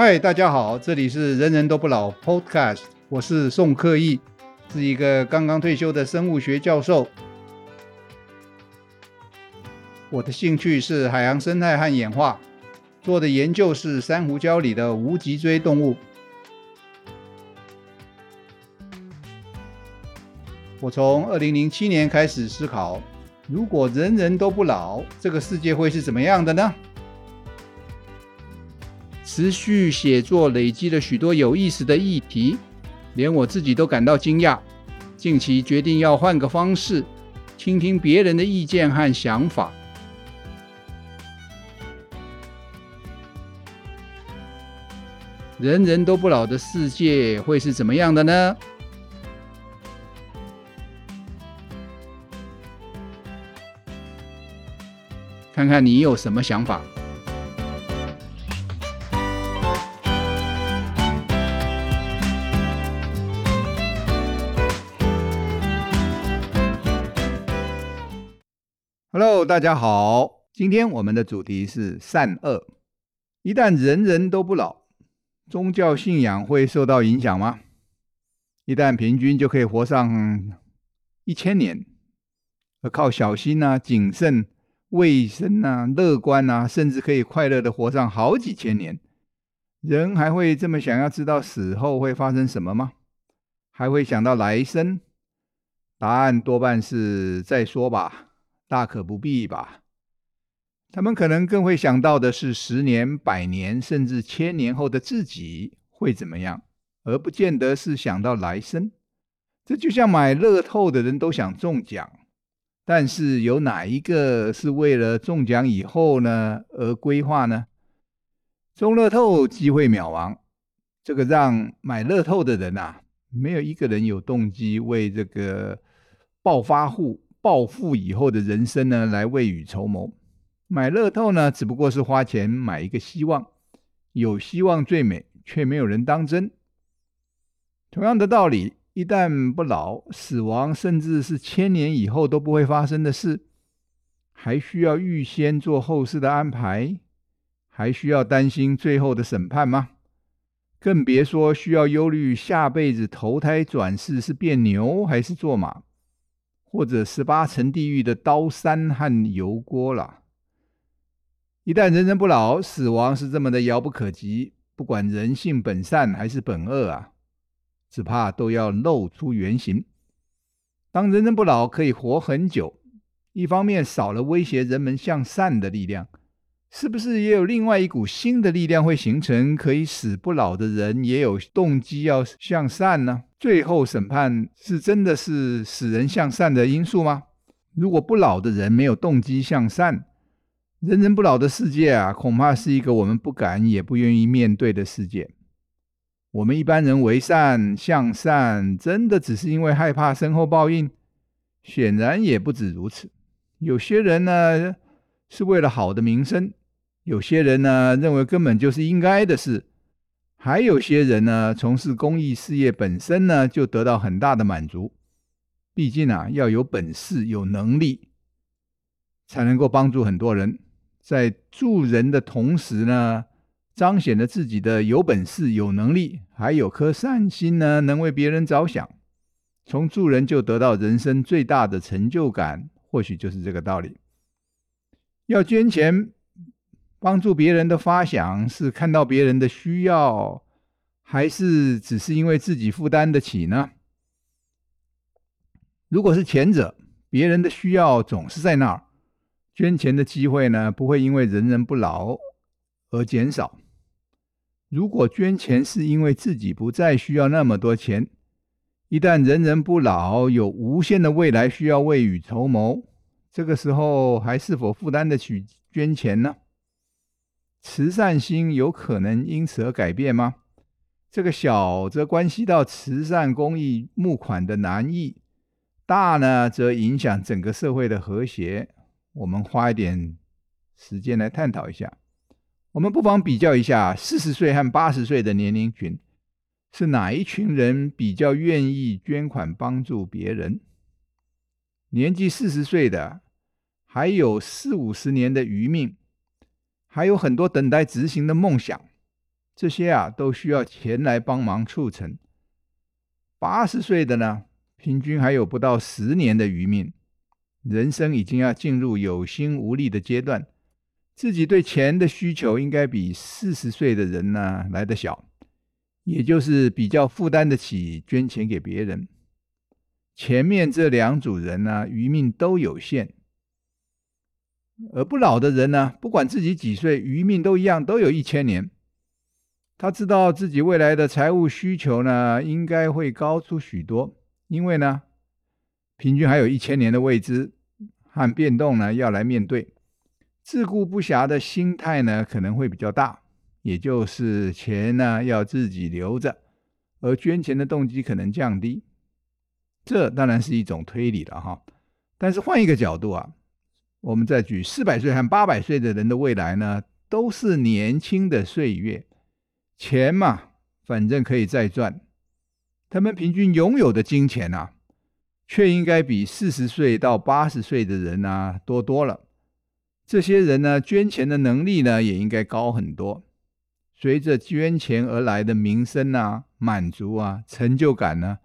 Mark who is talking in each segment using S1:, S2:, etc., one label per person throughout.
S1: 嗨，大家好，这里是人人都不老 Podcast，我是宋克义，是一个刚刚退休的生物学教授。我的兴趣是海洋生态和演化，做的研究是珊瑚礁里的无脊椎动物。我从二零零七年开始思考，如果人人都不老，这个世界会是怎么样的呢？持续写作累积了许多有意思的议题，连我自己都感到惊讶。近期决定要换个方式，倾听别人的意见和想法。人人都不老的世界会是怎么样的呢？看看你有什么想法。Hello，大家好。今天我们的主题是善恶。一旦人人都不老，宗教信仰会受到影响吗？一旦平均就可以活上一千年，而靠小心啊、谨慎、卫生啊、乐观啊，甚至可以快乐的活上好几千年，人还会这么想要知道死后会发生什么吗？还会想到来生？答案多半是再说吧。大可不必吧。他们可能更会想到的是十年、百年，甚至千年后的自己会怎么样，而不见得是想到来生。这就像买乐透的人都想中奖，但是有哪一个是为了中奖以后呢而规划呢？中乐透机会渺茫，这个让买乐透的人啊，没有一个人有动机为这个暴发户。暴富以后的人生呢，来未雨绸缪。买乐透呢，只不过是花钱买一个希望，有希望最美，却没有人当真。同样的道理，一旦不老，死亡甚至是千年以后都不会发生的事，还需要预先做后事的安排，还需要担心最后的审判吗？更别说需要忧虑下辈子投胎转世是变牛还是做马。或者十八层地狱的刀山和油锅了。一旦人人不老，死亡是这么的遥不可及，不管人性本善还是本恶啊，只怕都要露出原形。当人人不老可以活很久，一方面少了威胁人们向善的力量，是不是也有另外一股新的力量会形成，可以使不老的人也有动机要向善呢？最后审判是真的是使人向善的因素吗？如果不老的人没有动机向善，人人不老的世界啊，恐怕是一个我们不敢也不愿意面对的世界。我们一般人为善向善，真的只是因为害怕身后报应？显然也不止如此。有些人呢，是为了好的名声；有些人呢，认为根本就是应该的事。还有些人呢，从事公益事业本身呢，就得到很大的满足。毕竟啊，要有本事、有能力，才能够帮助很多人。在助人的同时呢，彰显了自己的有本事、有能力，还有颗善心呢，能为别人着想。从助人就得到人生最大的成就感，或许就是这个道理。要捐钱。帮助别人的发想是看到别人的需要，还是只是因为自己负担得起呢？如果是前者，别人的需要总是在那儿，捐钱的机会呢，不会因为人人不老而减少。如果捐钱是因为自己不再需要那么多钱，一旦人人不老，有无限的未来需要未雨绸缪，这个时候还是否负担得起捐钱呢？慈善心有可能因此而改变吗？这个小则关系到慈善公益募款的难易，大呢则影响整个社会的和谐。我们花一点时间来探讨一下。我们不妨比较一下四十岁和八十岁的年龄群，是哪一群人比较愿意捐款帮助别人？年纪四十岁的，还有四五十年的余命。还有很多等待执行的梦想，这些啊都需要钱来帮忙促成。八十岁的呢，平均还有不到十年的余命，人生已经要进入有心无力的阶段，自己对钱的需求应该比四十岁的人呢来得小，也就是比较负担得起捐钱给别人。前面这两组人呢，余命都有限。而不老的人呢，不管自己几岁，余命都一样，都有一千年。他知道自己未来的财务需求呢，应该会高出许多，因为呢，平均还有一千年的未知和变动呢要来面对。自顾不暇的心态呢，可能会比较大，也就是钱呢要自己留着，而捐钱的动机可能降低。这当然是一种推理了哈，但是换一个角度啊。我们再举四百岁和八百岁的人的未来呢，都是年轻的岁月，钱嘛，反正可以再赚。他们平均拥有的金钱啊，却应该比四十岁到八十岁的人啊多多了。这些人呢，捐钱的能力呢，也应该高很多。随着捐钱而来的名声啊、满足啊、成就感呢，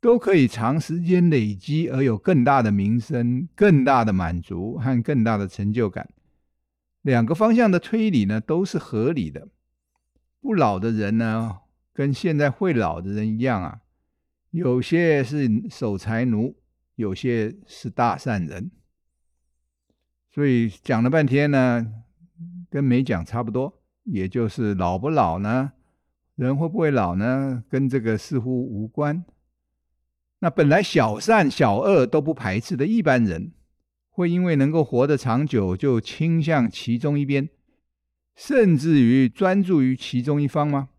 S1: 都可以长时间累积，而有更大的名声、更大的满足和更大的成就感。两个方向的推理呢，都是合理的。不老的人呢，跟现在会老的人一样啊，有些是守财奴，有些是大善人。所以讲了半天呢，跟没讲差不多。也就是老不老呢，人会不会老呢，跟这个似乎无关。那本来小善小恶都不排斥的一般人，会因为能够活得长久，就倾向其中一边，甚至于专注于其中一方吗？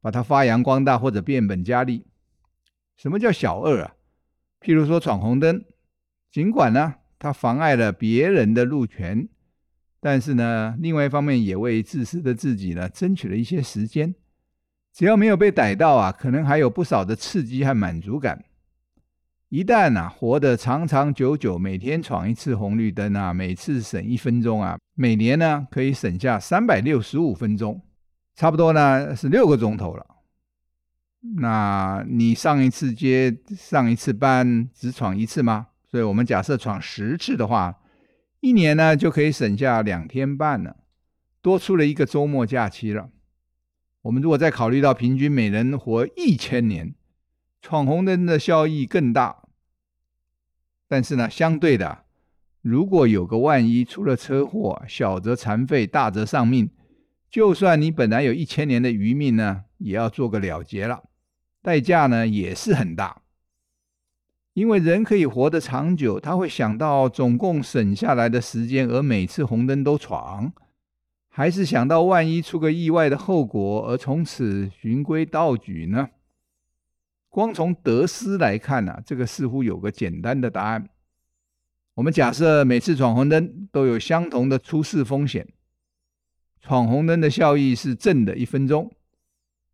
S1: 把它发扬光大或者变本加厉？什么叫小恶啊？譬如说闯红灯，尽管呢，它妨碍了别人的路权，但是呢，另外一方面也为自私的自己呢争取了一些时间。只要没有被逮到啊，可能还有不少的刺激和满足感。一旦呐、活得长长久久，每天闯一次红绿灯啊，每次省一分钟啊，每年呢可以省下三百六十五分钟，差不多呢是六个钟头了。那你上一次街、上一次班只闯一次吗？所以我们假设闯十次的话，一年呢就可以省下两天半了，多出了一个周末假期了。我们如果再考虑到平均每人活一千年。闯红灯的效益更大，但是呢，相对的，如果有个万一出了车祸，小则残废，大则丧命，就算你本来有一千年的余命呢，也要做个了结了，代价呢也是很大。因为人可以活得长久，他会想到总共省下来的时间，而每次红灯都闯，还是想到万一出个意外的后果，而从此循规蹈矩呢？光从得失来看呢、这个似乎有个简单的答案。我们假设每次闯红灯都有相同的出事风险，闯红灯的效益是正的一分钟，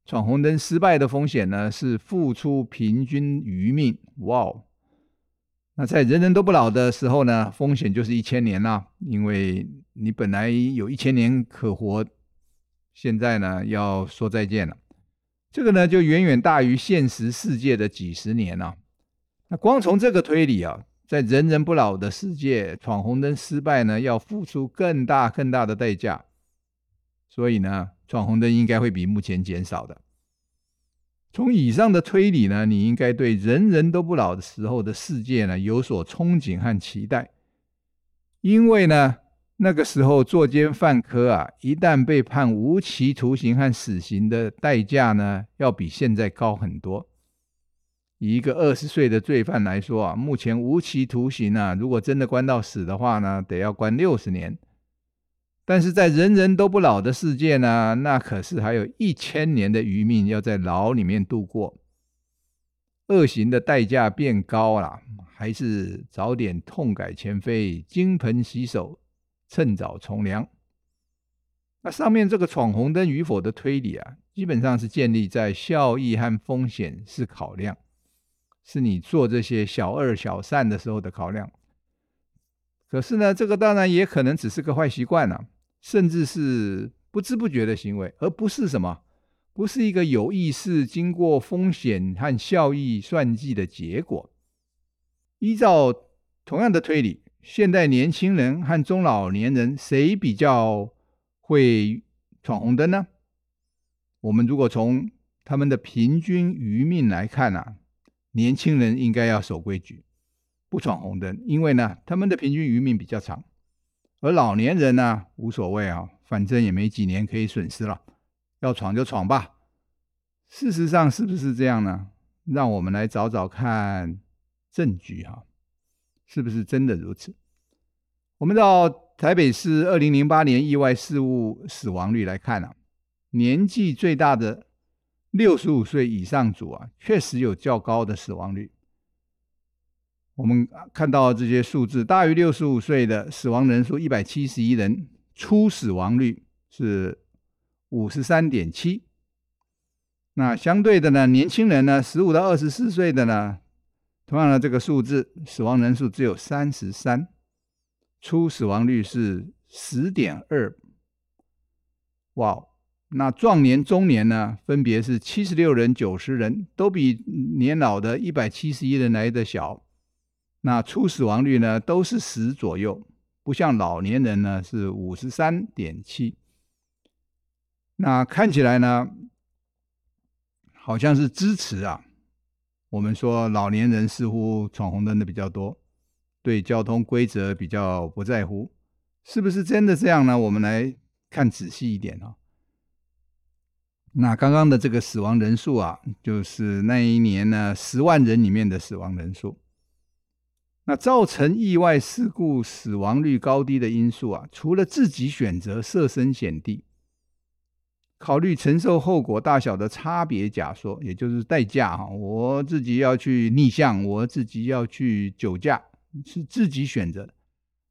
S1: 闯红灯失败的风险呢是付出平均余命。哇哦！那在人人都不老的时候呢，风险就是一千年啦，因为你本来有一千年可活，现在呢要说再见了。这个呢，就远远大于现实世界的几十年了。那光从这个推理啊，在人人不老的世界，闯红灯失败呢，要付出更大更大的代价。所以呢，闯红灯应该会比目前减少的。从以上的推理呢，你应该对人人都不老的时候的世界呢，有所憧憬和期待，因为呢。那个时候，作奸犯科啊，一旦被判无期徒刑和死刑的代价呢，要比现在高很多。以一个二十岁的罪犯来说啊，目前无期徒刑啊，如果真的关到死的话呢，得要关六十年。但是在人人都不老的世界呢，那可是还有一千年的余命要在牢里面度过。恶行的代价变高了，还是早点痛改前非，金盆洗手。趁早从良。那上面这个闯红灯与否的推理啊，基本上是建立在效益和风险是考量，是你做这些小二小善的时候的考量。可是呢，这个当然也可能只是个坏习惯了啊，甚至是不知不觉的行为，而不是什么，不是一个有意识、经过风险和效益算计的结果。依照同样的推理，现代年轻人和中老年人谁比较会闯红灯呢？我们如果从他们的平均余命来看啊，年轻人应该要守规矩，不闯红灯，因为呢，他们的平均余命比较长。而老年人呢，无所谓啊，反正也没几年可以损失了，要闯就闯吧。事实上是不是这样呢？让我们来找找看证据哈，是不是真的如此？我们到台北市二零零八年意外事故死亡率来看啊，年纪最大的六十五岁以上组啊，确实有较高的死亡率。我们看到这些数字，大于六十五岁的死亡人数一百七十一人，初死亡率是五十三点七。那相对的呢，年轻人呢，十五到二十四岁的呢，同样的这个数字，死亡人数只有三十三，初死亡率是十点二。哇，那壮年、中年呢，分别是七十六人、九十人，都比年老的一百七十一人来的小。那初死亡率呢，都是十左右，不像老年人呢是五十三点七。那看起来呢，好像是支持啊。我们说老年人似乎闯红灯的比较多，对交通规则比较不在乎，是不是真的这样呢？我们来看仔细一点啊。那刚刚的这个死亡人数啊，就是那一年呢十万人里面的死亡人数。那造成意外事故死亡率高低的因素啊，除了自己选择设身险地，考虑承受后果大小的差别假说，也就是代价哈，我自己要去逆向，我自己要去酒驾，是自己选择。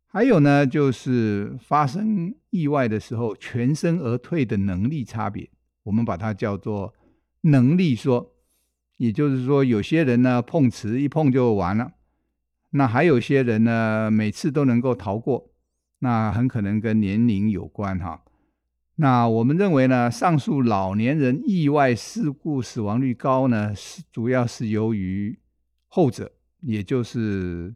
S1: 还有呢，就是发生意外的时候全身而退的能力差别，我们把它叫做能力说。也就是说，有些人呢碰瓷一碰就完了。那还有些人呢，每次都能够逃过，那很可能跟年龄有关哈。那我们认为呢，上述老年人意外事故死亡率高呢，是主要是由于后者，也就是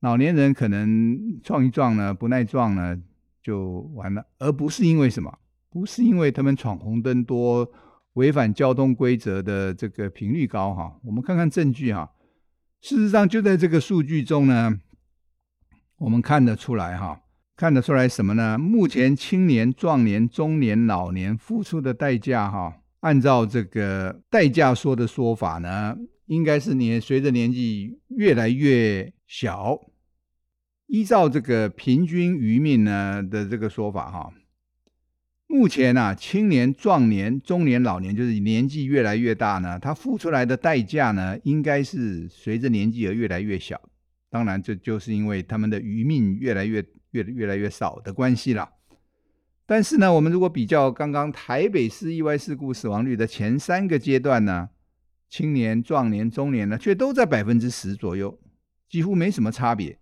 S1: 老年人可能撞一撞呢，不耐撞呢就完了，而不是因为什么，不是因为他们闯红灯多，违反交通规则的这个频率高哈。我们看看证据哈。事实上，就在这个数据中呢，我们看得出来哈，看得出来什么呢？目前青年、壮年、中年、老年付出的代价哈，按照这个代价说的说法呢，应该是年随着年纪越来越小。依照这个平均余命呢的这个说法哈。目前啊，青年、壮年、中年、老年，就是年纪越来越大呢，他付出来的代价呢，应该是随着年纪而越来越小。当然，这就是因为他们的余命越来越越越来越少的关系了。但是呢，我们如果比较刚刚台北市意外事故死亡率的前三个阶段呢，青年、壮年、中年呢，却都在百分之十左右，几乎没什么差别。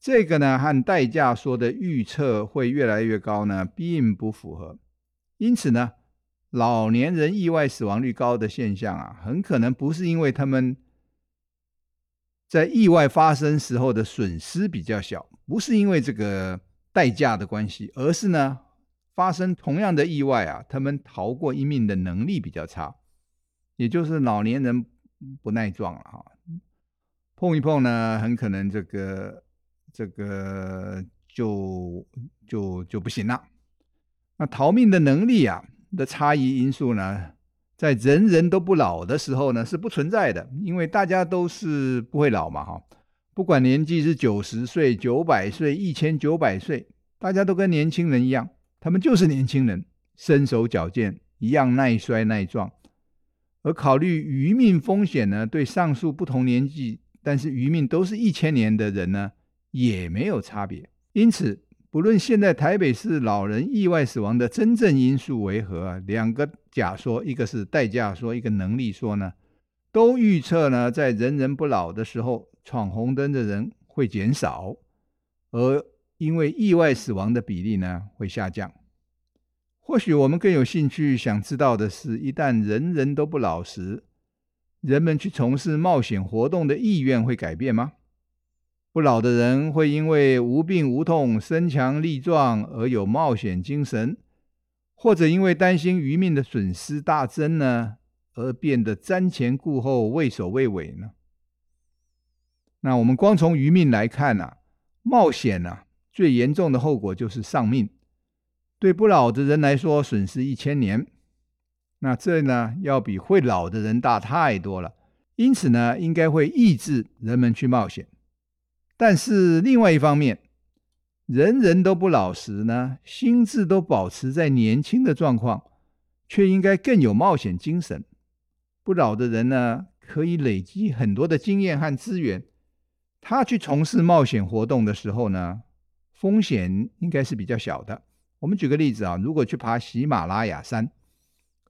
S1: 这个呢，和代价说的预测会越来越高呢，并不符合。因此呢，老年人意外死亡率高的现象啊，很可能不是因为他们在意外发生时候的损失比较小，不是因为这个代价的关系，而是呢，发生同样的意外啊，他们逃过一命的能力比较差，也就是老年人不耐撞了哈，碰一碰呢，很可能这个。这个就就就不行了。那逃命的能力啊的差异因素呢，在人人都不老的时候呢是不存在的，因为大家都是不会老嘛哈。不管年纪是九十岁、九百岁、一千九百岁，大家都跟年轻人一样，他们就是年轻人，身手矫健，一样耐摔耐撞。而考虑余命风险呢，对上述不同年纪但是余命都是一千年的人呢，也没有差别，因此，不论现在台北市老人意外死亡的真正因素为何，两个假说，一个是代价说，一个能力说呢，都预测呢，在人人不老的时候，闯红灯的人会减少，而因为意外死亡的比例呢会下降。或许我们更有兴趣想知道的是，一旦人人都不老实，人们去从事冒险活动的意愿会改变吗？不老的人会因为无病无痛、身强力壮而有冒险精神，或者因为担心余命的损失大增呢，而变得瞻前顾后、畏首畏尾呢？那我们光从余命来看啊，冒险啊，最严重的后果就是丧命。对不老的人来说，损失一千年，那这呢，要比会老的人大太多了。因此呢，应该会抑制人们去冒险。但是另外一方面，人人都不老时呢，心智都保持在年轻的状况，却应该更有冒险精神。不老的人呢，可以累积很多的经验和资源，他去从事冒险活动的时候呢，风险应该是比较小的。我们举个例子啊，如果去爬喜马拉雅山，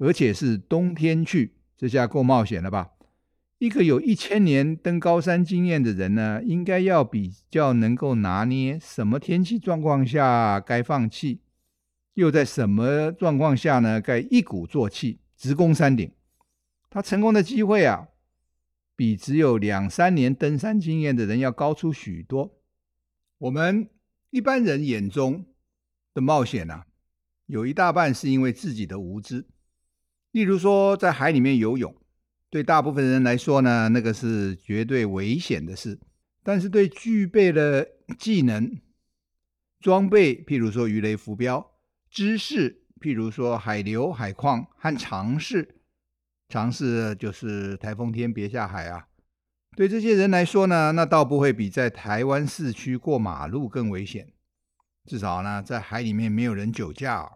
S1: 而且是冬天去，这下够冒险了吧？一个有一千年登高山经验的人呢，应该要比较能够拿捏什么天气状况下该放弃，又在什么状况下呢，该一鼓作气直攻山顶。他成功的机会啊，比只有两三年登山经验的人要高出许多。我们一般人眼中的冒险啊，有一大半是因为自己的无知。例如说，在海里面游泳，对大部分人来说呢，那个是绝对危险的事。但是对具备了技能、装备，譬如说鱼雷浮标、知识，譬如说海流、海况和常识。尝试就是台风天别下海啊！对这些人来说呢，那倒不会比在台湾市区过马路更危险。至少呢，在海里面没有人酒驾啊。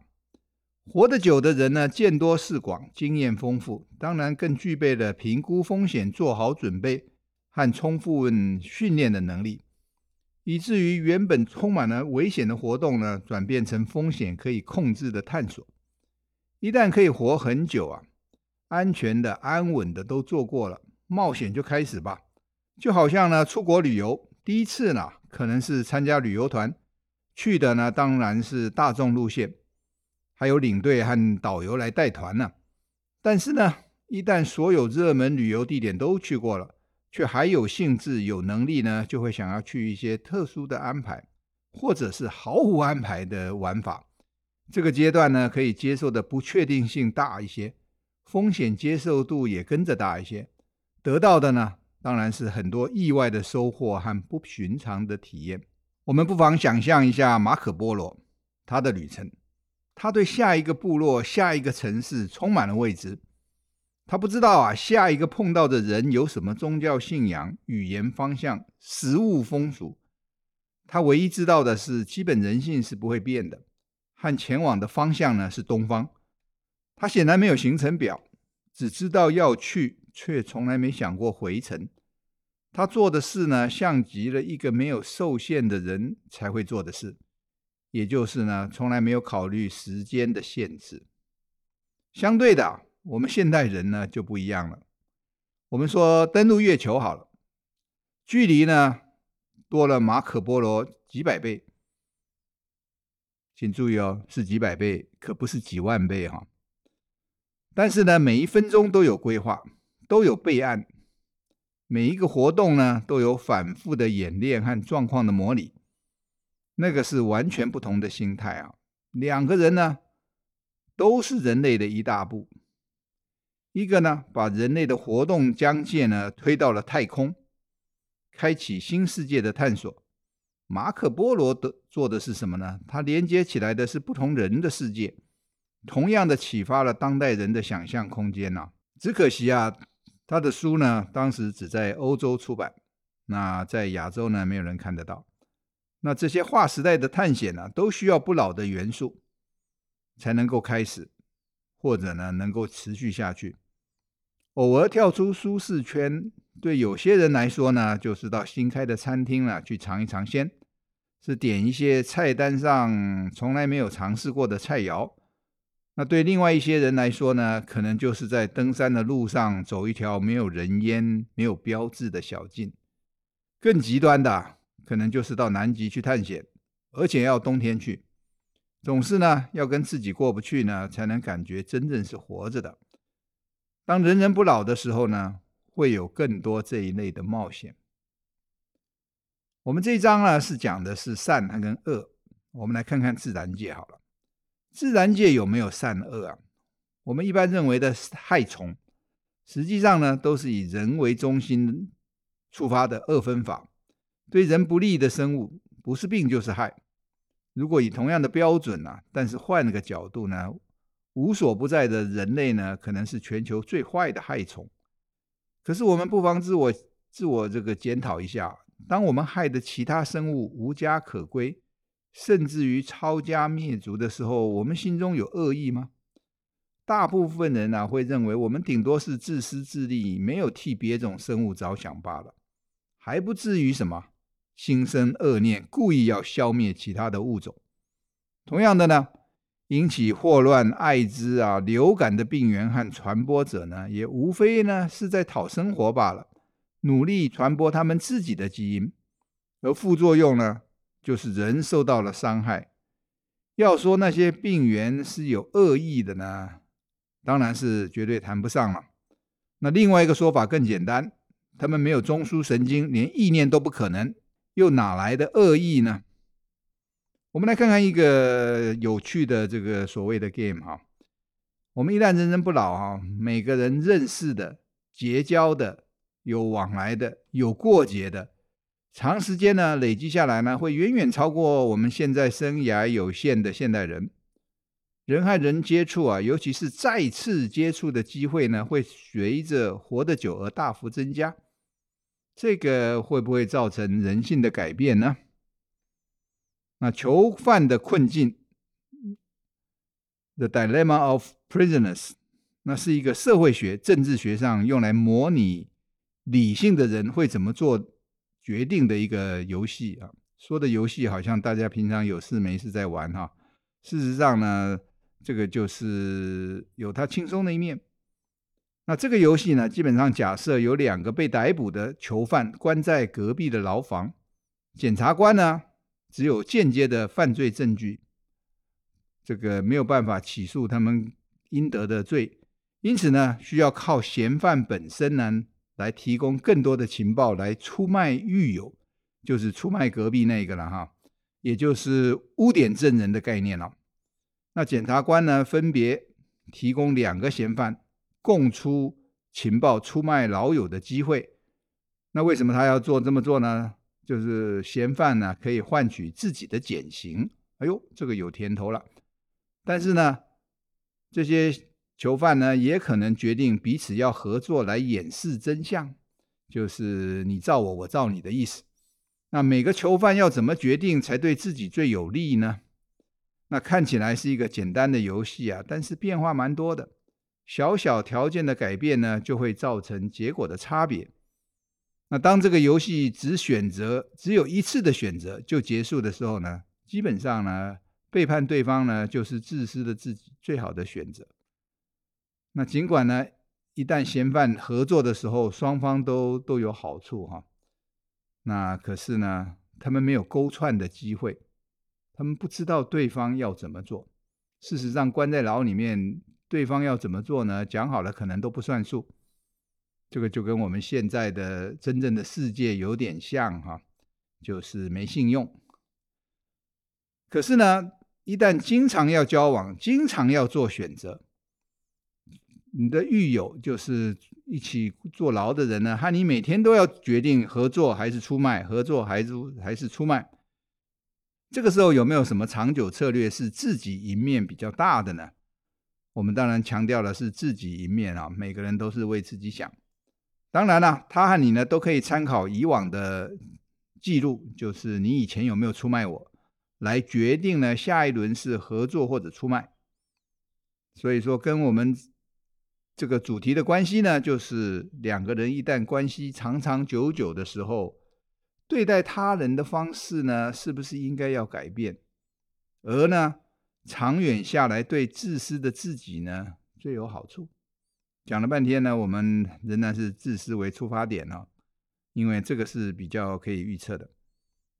S1: 活得久的人呢，见多识广，经验丰富，当然更具备了评估风险、做好准备和充分训练的能力，以至于原本充满了危险的活动呢，转变成风险可以控制的探索。一旦可以活很久啊！安全的、安稳的都做过了，冒险就开始吧。就好像呢，出国旅游，第一次呢，可能是参加旅游团，去的呢，当然是大众路线，还有领队和导游来带团呢。但是呢，一旦所有热门旅游地点都去过了，却还有兴致、有能力呢，就会想要去一些特殊的安排，或者是毫无安排的玩法。这个阶段呢，可以接受的不确定性大一些。风险接受度也跟着大一些，得到的呢，当然是很多意外的收获和不寻常的体验。我们不妨想象一下马可波罗他的旅程，他对下一个部落、下一个城市充满了未知，他不知道啊，下一个碰到的人有什么宗教信仰、语言方向、食物风俗。他唯一知道的是，基本人性是不会变的，和前往的方向呢是东方。他显然没有行程表，只知道要去，却从来没想过回程。他做的事呢，像极了一个没有受限的人才会做的事，也就是呢，从来没有考虑时间的限制。相对的，我们现代人呢就不一样了。我们说登陆月球好了，距离呢多了马可波罗几百倍，请注意哦，是几百倍，可不是几万倍哈。但是呢，每一分钟都有规划，都有备案，每一个活动呢都有反复的演练和状况的模拟，那个是完全不同的心态啊。两个人呢，都是人类的一大步，一个呢把人类的活动疆界呢推到了太空，开启新世界的探索。马可波罗的做的是什么呢？他连接起来的是不同人的世界。同样的启发了当代人的想象空间呐、啊，只可惜啊，他的书呢，当时只在欧洲出版，那在亚洲呢，没有人看得到。那这些划时代的探险呢，都需要不老的元素，才能够开始，或者呢，能够持续下去。偶尔跳出舒适圈，对有些人来说呢，就是到新开的餐厅了，去尝一尝鲜，是点一些菜单上从来没有尝试过的菜肴。那对另外一些人来说呢，可能就是在登山的路上走一条没有人烟、没有标志的小径。更极端的，可能就是到南极去探险，而且要冬天去。总是呢要跟自己过不去呢，才能感觉真正是活着的。当人人不老的时候呢，会有更多这一类的冒险。我们这一章呢是讲的是善跟恶，我们来看看自然界好了。自然界有没有善恶啊？我们一般认为的害虫，实际上呢都是以人为中心触发的二分法，对人不利的生物，不是病就是害。如果以同样的标准呢、啊，但是换个角度呢，无所不在的人类呢，可能是全球最坏的害虫。可是我们不妨自我自我这个检讨一下，当我们害的其他生物无家可归，甚至于抄家灭族的时候，我们心中有恶意吗？大部分人呢、会认为我们顶多是自私自利，没有替别种生物着想罢了，还不至于什么心生恶念，故意要消灭其他的物种。同样的呢，引起霍乱、艾滋啊、流感的病原和传播者呢，也无非呢是在讨生活罢了，努力传播他们自己的基因，而副作用呢，就是人受到了伤害。要说那些病原是有恶意的呢，当然是绝对谈不上了。那另外一个说法更简单，他们没有中枢神经，连意念都不可能，又哪来的恶意呢？我们来看看一个有趣的这个所谓的 game 哈。我们一旦人人不老哈，每个人认识的、结交的、有往来的、有过节的，长时间呢累积下来呢，会远远超过我们现在生涯有限的现代人。人和人接触啊，尤其是再次接触的机会呢，会随着活得久而大幅增加。这个会不会造成人性的改变呢？那囚犯的困境，The Dilemma of Prisoners，那是一个社会学、政治学上用来模拟理性的人会怎么做决定的一个游戏啊。说的游戏好像大家平常有事没事在玩哈，事实上呢。这个就是有它轻松的一面。那这个游戏呢，基本上假设有两个被逮捕的囚犯关在隔壁的牢房，检察官呢只有间接的犯罪证据，这个没有办法起诉他们应得的罪，因此呢，需要靠嫌犯本身呢来提供更多的情报来出卖狱友，就是出卖隔壁那个了哈，也就是污点证人的概念了。那检察官呢，分别提供两个嫌犯供出情报、出卖老友的机会。那为什么他要做这么做呢？就是嫌犯呢可以换取自己的减刑。哎呦，这个有甜头了。但是呢，这些囚犯呢也可能决定彼此要合作来掩饰真相，就是你罩我，我罩你的意思。那每个囚犯要怎么决定才对自己最有利呢？那看起来是一个简单的游戏啊，但是变化蛮多的。小小条件的改变呢，就会造成结果的差别。那当这个游戏只选择只有一次的选择就结束的时候呢，基本上呢，背叛对方呢，就是自私的自己最好的选择。那尽管呢，一旦嫌犯合作的时候，双方都都有好处哈。那可是呢，他们没有勾串的机会。他们不知道对方要怎么做。事实上，关在牢里面，对方要怎么做呢？讲好了，可能都不算数。这个就跟我们现在的真正的世界有点像哈，就是没信用。可是呢，一旦经常要交往，经常要做选择，你的狱友就是一起坐牢的人呢，和你每天都要决定合作还是出卖，合作还是还是出卖。这个时候有没有什么长久策略是自己赢面比较大的呢？我们当然强调的是自己赢面啊，每个人都是为自己想。当然了，他和你呢都可以参考以往的记录，就是你以前有没有出卖我，来决定呢下一轮是合作或者出卖。所以说，跟我们这个主题的关系呢，就是两个人一旦关系长长久久的时候。对待他人的方式呢，是不是应该要改变？而呢，长远下来对自私的自己呢最有好处。讲了半天呢，我们仍然是自私为出发点哦，因为这个是比较可以预测的。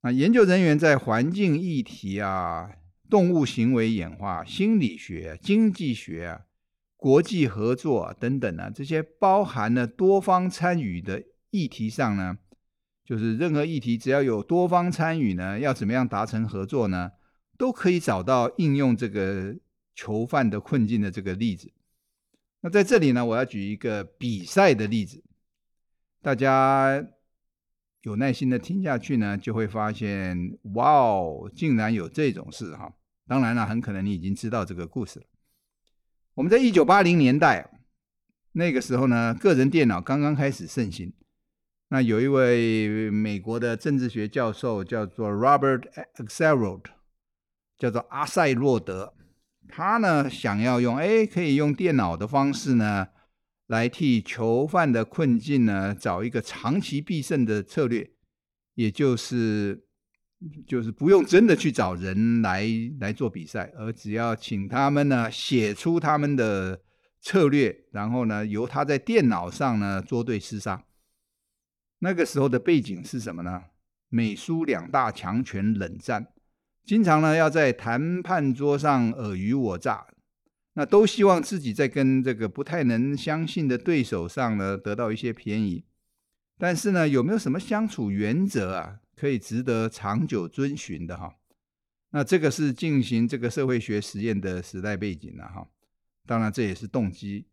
S1: 那研究人员在环境议题啊动物行为演化、心理学、经济学啊、国际合作啊等等啊，这些包含了多方参与的议题上呢，就是任何议题只要有多方参与呢，要怎么样达成合作呢，都可以找到应用这个囚犯的困境的这个例子。那在这里呢，我要举一个比赛的例子，大家有耐心的听下去呢，就会发现，哇哦，竟然有这种事哈！当然了，很可能你已经知道这个故事了。我们在一九八零年代那个时候呢，个人电脑刚刚开始盛行。那有一位美国的政治学教授叫做 Robert Axelrod，叫做阿塞洛德。他呢，想要用哎，可以用电脑的方式呢，来替囚犯的困境呢，找一个长期必胜的策略，也就是就是不用真的去找人来来做比赛，而只要请他们呢写出他们的策略，然后呢由他在电脑上呢捉对厮杀。那个时候的背景是什么呢？美苏两大强权冷战。经常呢要在谈判桌上尔虞我诈，那都希望自己在跟这个不太能相信的对手上呢得到一些便宜，但是呢有没有什么相处原则啊可以值得长久遵循的哈？那这个是进行这个社会学实验的时代背景了哈，当然这也是动机。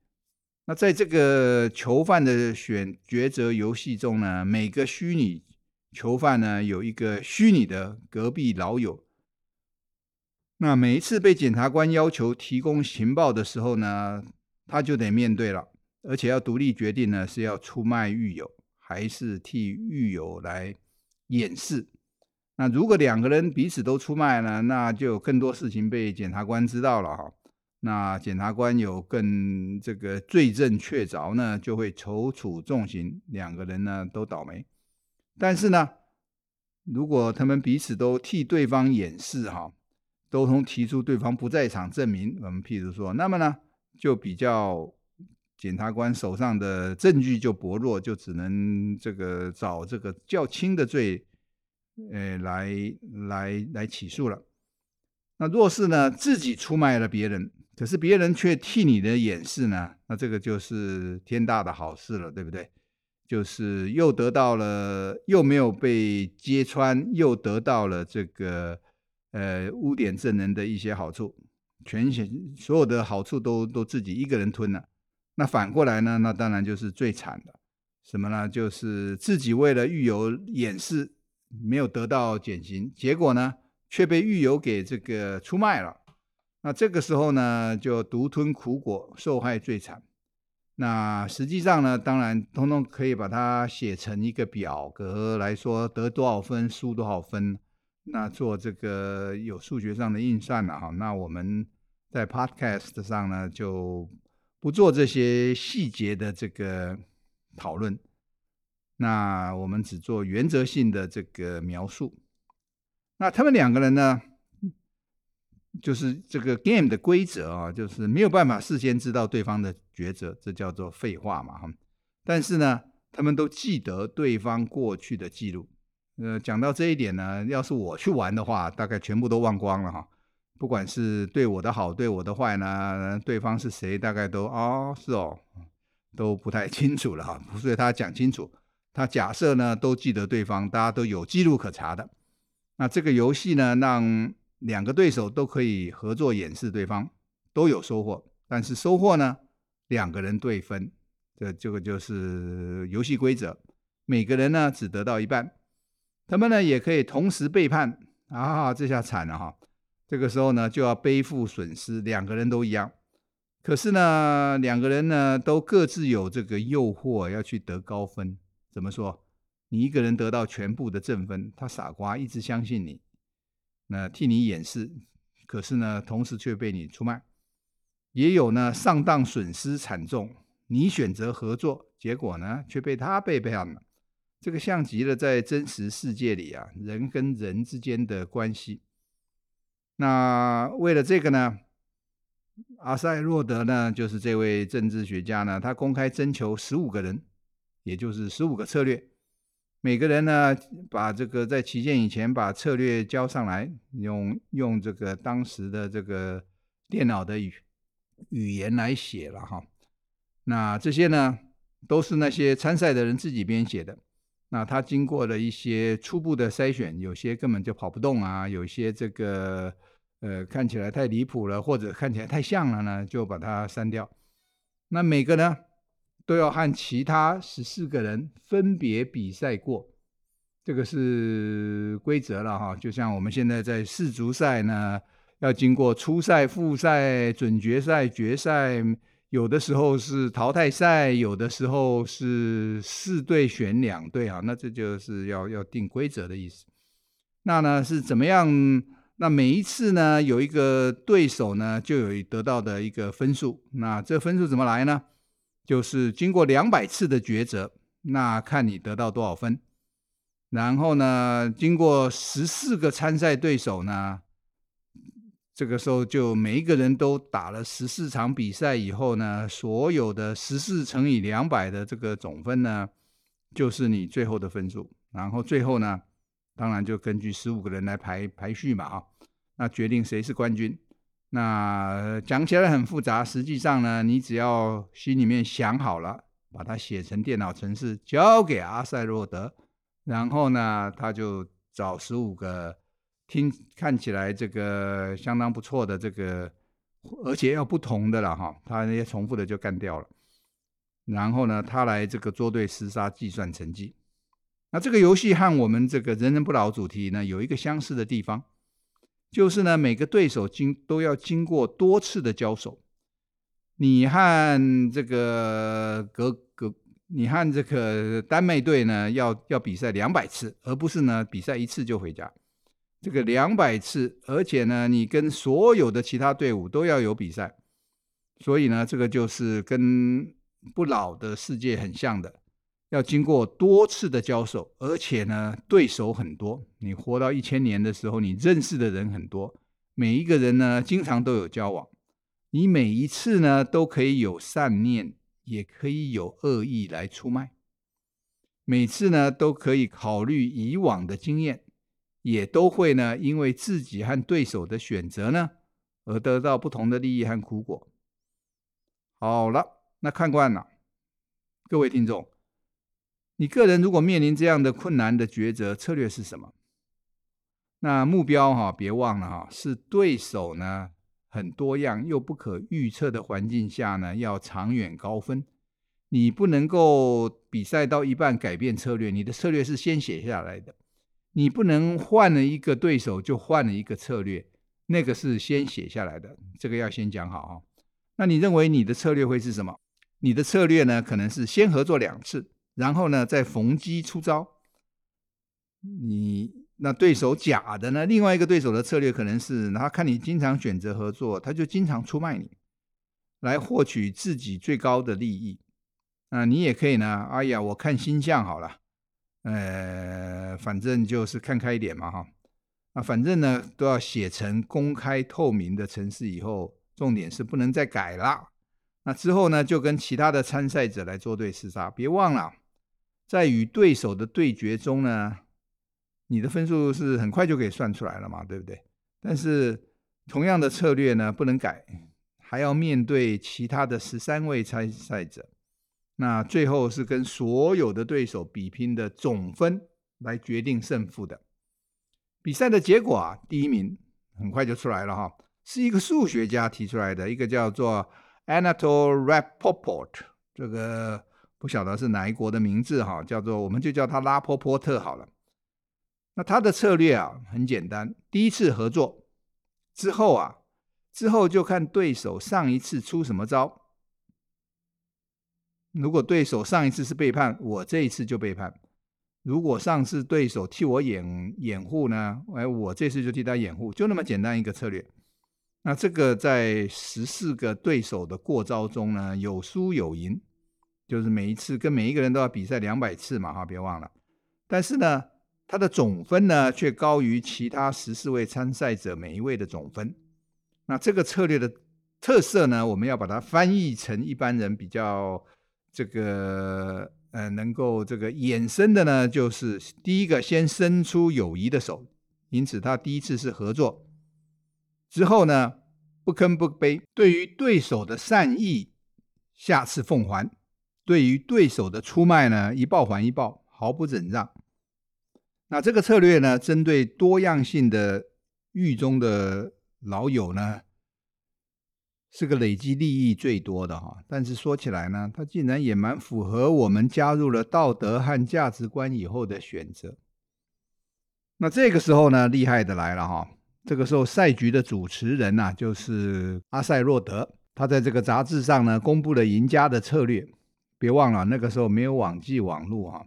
S1: 那在这个囚犯的选抉择游戏中呢，每个虚拟囚犯呢有一个虚拟的隔壁老友。那每一次被检察官要求提供情报的时候呢，他就得面对了，而且要独立决定呢，是要出卖狱友，还是替狱友来掩饰。那如果两个人彼此都出卖呢，那就更多事情被检察官知道了哈。那检察官有更这个罪证确凿呢，就会惩处重刑，两个人呢都倒霉。但是呢，如果他们彼此都替对方掩饰哈。都通提出对方不在场证明，我们譬如说，那么呢，就比较检察官手上的证据就薄弱，就只能这个找这个较轻的罪，呃，来来来起诉了。那若是呢自己出卖了别人，可是别人却替你的掩饰呢，那这个就是天大的好事了，对不对？就是又得到了，又没有被揭穿，又得到了这个。呃，污点证人的一些好处，全险所有的好处都都自己一个人吞了。那反过来呢？那当然就是最惨的，什么呢？就是自己为了狱友掩饰，没有得到减刑，结果呢却被狱友给这个出卖了。那这个时候呢，就独吞苦果，受害最惨。那实际上呢，当然通通可以把它写成一个表格来说，得多少分，输多少分。那做这个有数学上的运算了哈，那我们在 Podcast 上呢就不做这些细节的这个讨论，那我们只做原则性的这个描述。那他们两个人呢，就是这个 game 的规则啊，就是没有办法事先知道对方的抉择，这叫做废话嘛哈。但是呢，他们都记得对方过去的记录。呃，讲到这一点呢，要是我去玩的话，大概全部都忘光了哈。不管是对我的好，对我的坏呢，对方是谁，大概都哦，是哦，都不太清楚了哈。所以他讲清楚，他假设呢都记得对方，大家都有记录可查的。那这个游戏呢，让两个对手都可以合作掩饰对方，都有收获。但是收获呢，两个人对分，这这个就是游戏规则，每个人呢只得到一半。他们呢也可以同时背叛啊，这下惨了哈！这个时候呢就要背负损失，两个人都一样。可是呢，两个人呢都各自有这个诱惑要去得高分。怎么说？你一个人得到全部的正分，他傻瓜一直相信你，那替你掩饰，可是呢同时却被你出卖。也有呢上当损失惨重，你选择合作，结果呢却被他背叛了。这个像极了在真实世界里啊，人跟人之间的关系。那为了这个呢，阿塞洛德呢，就是这位政治学家呢，他公开征求十五个人，也就是十五个策略，每个人呢，把这个在旗舰以前把策略交上来，用用这个当时的这个电脑的语语言来写了哈。那这些呢，都是那些参赛的人自己编写的。那他经过了一些初步的筛选，有些根本就跑不动啊，有些这个呃看起来太离谱了，或者看起来太像了呢，就把它删掉。那每个呢？都要和其他十四个人分别比赛过，这个是规则了哈。就像我们现在在世足赛呢，要经过初赛、复赛、准决赛、决赛，有的时候是淘汰赛，有的时候是四队选两队啊。那这就是要要定规则的意思。那呢是怎么样？那每一次呢，有一个对手呢，就有得到的一个分数。那这分数怎么来呢？就是经过两百次的抉择，那看你得到多少分。然后呢，经过十四个参赛对手呢，这个时候就每一个人都打了十四场比赛以后呢，所有的十四乘以两百的这个总分呢，就是你最后的分数。然后最后呢，当然就根据十五个人来排排序嘛，啊，那决定谁是冠军。那讲起来很复杂，实际上呢，你只要心里面想好了，把它写成电脑程式，交给阿赛洛德，然后呢，他就找十五个听看起来这个相当不错的这个，而且要不同的了哈，他那些重复的就干掉了，然后呢，他来这个捉对厮杀计算成绩。那这个游戏和我们这个人人不老主题呢，有一个相似的地方。就是呢，每个对手经都要经过多次的交手。你和这个格格，你和这个丹麦队呢，要要比赛两百次，而不是呢比赛一次就回家。这个两百次，而且呢，你跟所有的其他队伍都要有比赛。所以呢，这个就是跟不老的世界很像的。要经过多次的交手，而且呢，对手很多。你活到一千年的时候，你认识的人很多，每一个人呢，经常都有交往。你每一次呢，都可以有善念，也可以有恶意来出卖。每次呢，都可以考虑以往的经验，也都会呢，因为自己和对手的选择呢，而得到不同的利益和苦果。好了，那看惯了，各位听众。你个人如果面临这样的困难的抉择，策略是什么？那目标哈，别忘了哈，是对手呢很多样又不可预测的环境下呢，要长远高分。你不能够比赛到一半改变策略，你的策略是先写下来的。你不能换了一个对手就换了一个策略，那个是先写下来的，这个要先讲好啊。那你认为你的策略会是什么？你的策略呢，可能是先合作两次。然后呢，再逢机出招。你那对手假的呢？另外一个对手的策略可能是，他看你经常选择合作，他就经常出卖你，来获取自己最高的利益。啊，你也可以呢。哎呀，我看星象好了，呃，反正就是看开一点嘛，哈。啊，反正呢都要写成公开透明的城市以后，重点是不能再改了。那之后呢，就跟其他的参赛者来作对厮杀，别忘了。在与对手的对决中呢，你的分数是很快就可以算出来了嘛，对不对？但是同样的策略呢，不能改，还要面对其他的十三位参赛者。那最后是跟所有的对手比拼的总分来决定胜负的。比赛的结果啊，第一名很快就出来了哈，是一个数学家提出来的，一个叫做 Anatol Rapoport 这个。不晓得是哪一国的名字哈，叫做我们就叫他拉波波特好了。那他的策略啊很简单，第一次合作之后啊，之后就看对手上一次出什么招。如果对手上一次是背叛，我这一次就背叛；如果上次对手替我掩掩护呢，哎，我这次就替他掩护，就那么简单一个策略。那这个在十四个对手的过招中呢，有输有赢。就是每一次跟每一个人都要比赛两百次嘛，哈，别忘了。但是呢，他的总分呢却高于其他十四位参赛者每一位的总分。那这个策略的特色呢，我们要把它翻译成一般人比较这个呃，能够这个衍生的呢，就是第一个先伸出友谊的手，因此他第一次是合作，之后呢，不吭不卑，对于对手的善意，下次奉还；对于对手的出卖呢，一报还一报，毫不忍让。那这个策略呢，针对多样性的狱中的老友呢，是个累积利益最多的哈，但是说起来呢，它竟然也蛮符合我们加入了道德和价值观以后的选择。那这个时候呢，厉害的来了哈，这个时候赛局的主持人呐，就是阿塞洛德，他在这个杂志上呢，公布了赢家的策略。别忘了那个时候没有网际网络哈，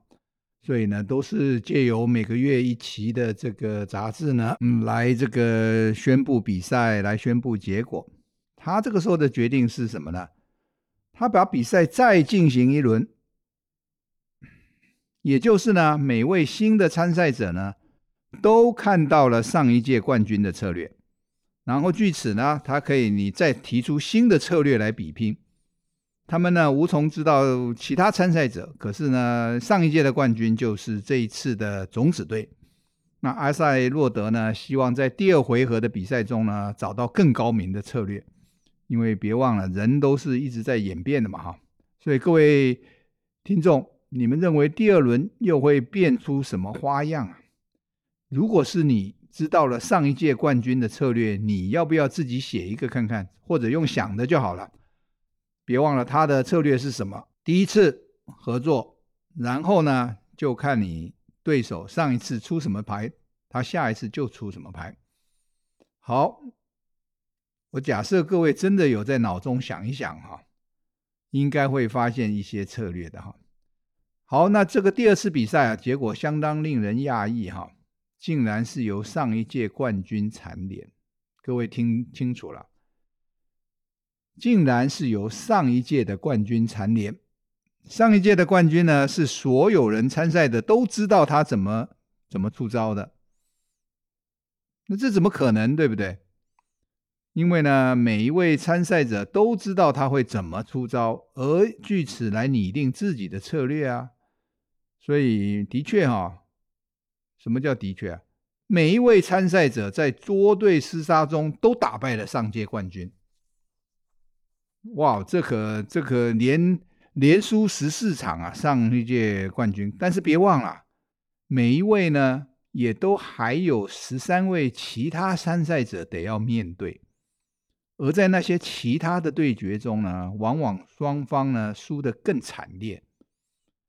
S1: 所以呢，都是借由每个月一期的这个杂志呢，嗯，来这个宣布比赛，来宣布结果。他这个时候的决定是什么呢？他把比赛再进行一轮，也就是呢，每位新的参赛者呢，都看到了上一届冠军的策略，然后据此呢，他可以你再提出新的策略来比拼。他们呢，无从知道其他参赛者，可是呢，上一届的冠军就是这一次的种子队。那阿塞洛德呢，希望在第二回合的比赛中呢，找到更高明的策略。因为别忘了，人都是一直在演变的嘛，哈。所以各位听众，你们认为第二轮又会变出什么花样啊？如果是你知道了上一届冠军的策略，你要不要自己写一个看看，或者用想的就好了。别忘了他的策略是什么？第一次合作，然后呢，就看你对手上一次出什么牌，他下一次就出什么牌。好。我假设各位真的有在脑中想一想哈，应该会发现一些策略的哈。好，那这个第二次比赛啊，结果相当令人讶异哈，竟然是由上一届冠军蝉联。各位听清楚了，竟然是由上一届的冠军蝉联。上一届的冠军呢，是所有人参赛的都知道他怎么怎么出招的。那这怎么可能，对不对？因为呢，每一位参赛者都知道他会怎么出招，而据此来拟定自己的策略啊。所以的确哈、哦，什么叫的确啊？每一位参赛者在捉对厮杀中都打败了上届冠军。哇，这可这可连连输十四场啊，上一届冠军。但是别忘了，每一位呢，也都还有十三位其他参赛者得要面对。而在那些其他的对决中呢，往往双方呢输得更惨烈，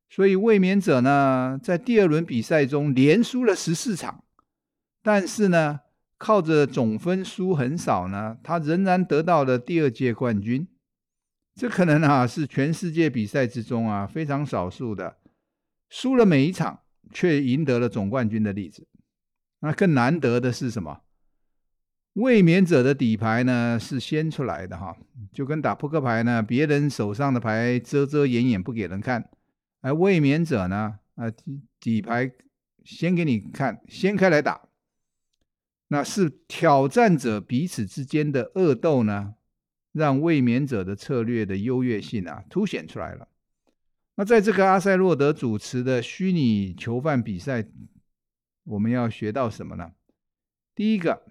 S1: 所以卫冕者呢在第二轮比赛中连输了十四场，但是呢靠着总分输很少呢，他仍然得到了第二届冠军。这可能啊是全世界比赛之中啊非常少数的输了每一场却赢得了总冠军的例子。那更难得的是什么？卫冕者的底牌呢是先出来的哈，就跟打扑克牌呢，别人手上的牌遮遮掩掩不给人看，而卫冕者呢，啊底底牌先给你看，掀开来打，那是挑战者彼此之间的恶斗呢，让卫冕者的策略的优越性啊凸显出来了。那在这个阿塞洛德主持的虚拟囚犯比赛，我们要学到什么呢？第一个。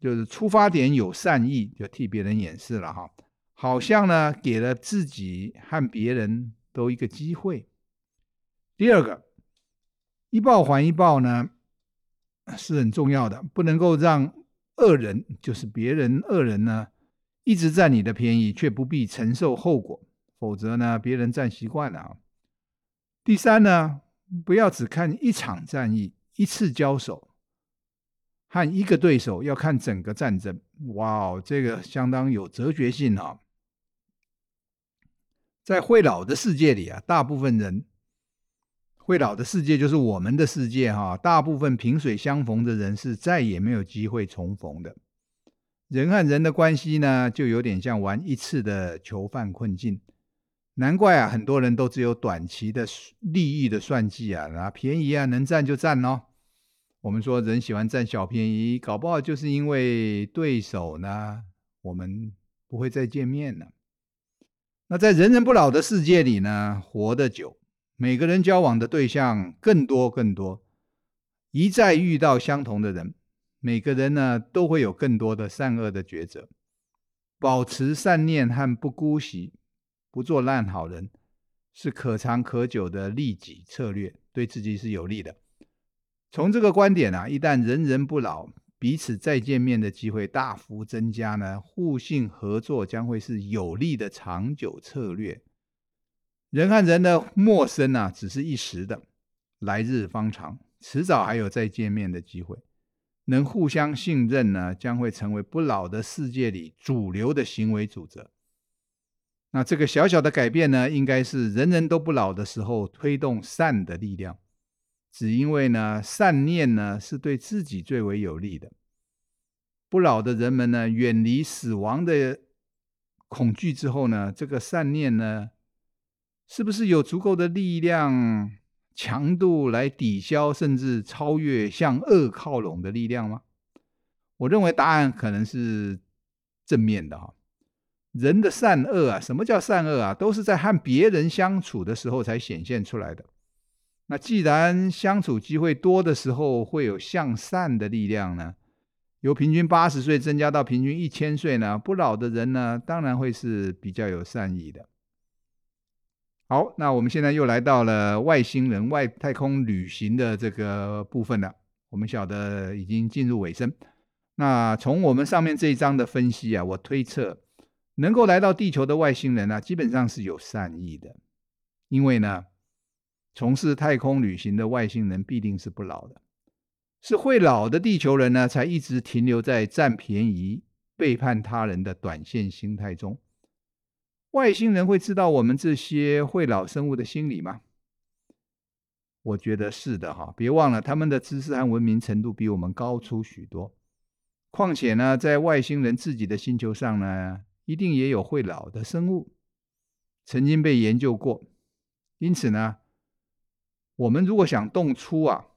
S1: 就是出发点有善意，就替别人掩饰了哈，好像呢给了自己和别人都一个机会。第二个，一报还一报呢是很重要的，不能够让恶人，就是别人恶人呢一直占你的便宜，却不必承受后果，否则呢别人占习惯了啊。第三呢，不要只看一场战役，一次交手。和一个对手要看整个战争，哇哦，这个相当有哲学性啊。在会老的世界里啊，大部分人，会老的世界就是我们的世界哈。大部分萍水相逢的人是再也没有机会重逢的。人和人的关系呢，就有点像玩一次的囚犯困境。难怪啊，很多人都只有短期的利益的算计啊，啊，便宜啊，能占就占喽。我们说人喜欢占小便宜，搞不好就是因为对手呢，我们不会再见面了。那在人人不老的世界里呢，活得久，每个人交往的对象更多更多，一再遇到相同的人，每个人呢都会有更多的善恶的抉择。保持善念和不姑息，不做烂好人，是可长可久的利己策略，对自己是有利的。从这个观点啊，一旦人人不老，彼此再见面的机会大幅增加呢，互信合作将会是有利的长久策略。人和人的陌生啊，只是一时的，来日方长，迟早还有再见面的机会。能互相信任呢，将会成为不老的世界里主流的行为准则。那这个小小的改变呢，应该是人人都不老的时候推动善的力量。只因为呢，善念呢是对自己最为有利的。不老的人们呢，远离死亡的恐惧之后呢，这个善念呢，是不是有足够的力量、强度来抵消甚至超越向恶靠拢的力量吗？我认为答案可能是正面的哈。人的善恶啊，什么叫善恶啊？都是在和别人相处的时候才显现出来的。那既然相处机会多的时候会有向善的力量呢，由平均八十岁增加到平均一千岁呢，不老的人呢，当然会是比较有善意的。好，那我们现在又来到了外星人外太空旅行的这个部分了。我们晓得已经进入尾声。那从我们上面这一章的分析啊，我推测能够来到地球的外星人呢，基本上是有善意的，因为呢。从事太空旅行的外星人必定是不老的，是会老的地球人呢，才一直停留在占便宜、背叛他人的短线心态中。外星人会知道我们这些会老生物的心理吗？我觉得是的哈，别忘了他们的知识和文明程度比我们高出许多。况且呢，在外星人自己的星球上呢，一定也有会老的生物，曾经被研究过。因此呢。我们如果想动粗啊，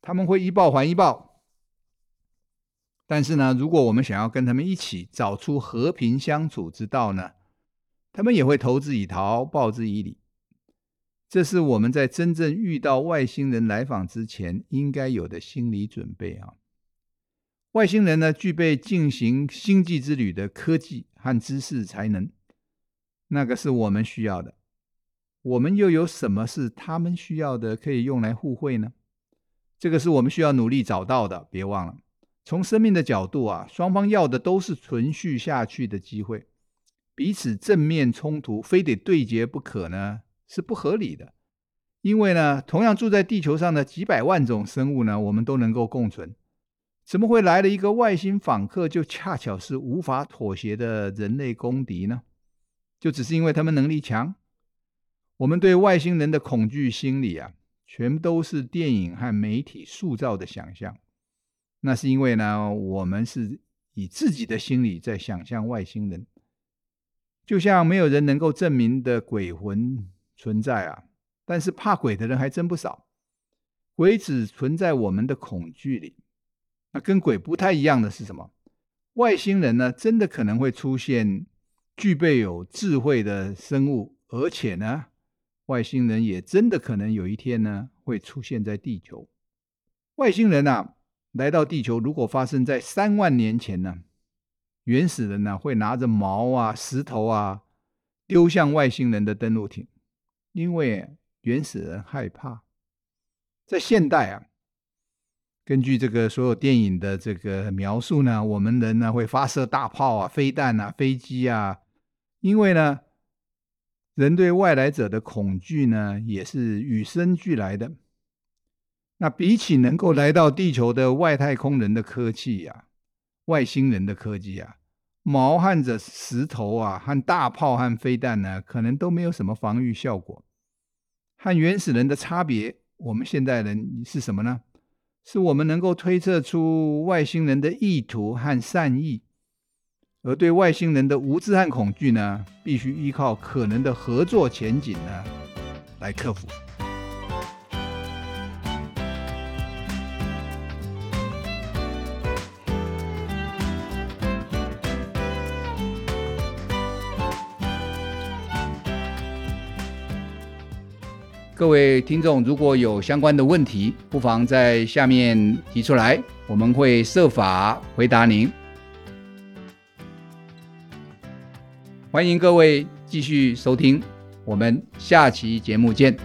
S1: 他们会一报还一报。但是呢，如果我们想要跟他们一起找出和平相处之道呢，他们也会投之以桃，报之以李。这是我们在真正遇到外星人来访之前应该有的心理准备啊。外星人呢，具备进行星际之旅的科技和知识才能，那个是我们需要的。我们又有什么是他们需要的，可以用来互惠呢？这个是我们需要努力找到的。别忘了，从生命的角度啊，双方要的都是存续下去的机会。彼此正面冲突，非得对决不可呢，是不合理的。因为呢，同样住在地球上的几百万种生物呢，我们都能够共存。怎么会来了一个外星访客，就恰巧是无法妥协的人类公敌呢？就只是因为他们能力强？我们对外星人的恐惧心理啊，全都是电影和媒体塑造的想象。那是因为呢，我们是以自己的心理在想象外星人，就像没有人能够证明的鬼魂存在啊。但是怕鬼的人还真不少，鬼只存在我们的恐惧里。那跟鬼不太一样的是什么？外星人呢，真的可能会出现具备有智慧的生物，而且呢。外星人也真的可能有一天呢，会出现在地球。外星人啊，来到地球，如果发生在三万年前呢，原始人呢会拿着矛啊、石头啊丢向外星人的登陆艇，因为原始人害怕。在现代啊，根据这个所有电影的这个描述呢，我们人呢会发射大炮啊、飞弹啊、飞机啊，因为呢。人对外来者的恐惧呢，也是与生俱来的。那比起能够来到地球的外太空人的科技呀、啊，外星人的科技啊，矛和着石头啊，和大炮和飞弹呢，可能都没有什么防御效果。和原始人的差别，我们现代人是什么呢？是我们能够推测出外星人的意图和善意。而对外星人的无知和恐惧呢，必须依靠可能的合作前景呢，来克服。各位听众如果有相关的问题，不妨在下面提出来，我们会设法回答您。欢迎各位继续收听，我们下期节目见。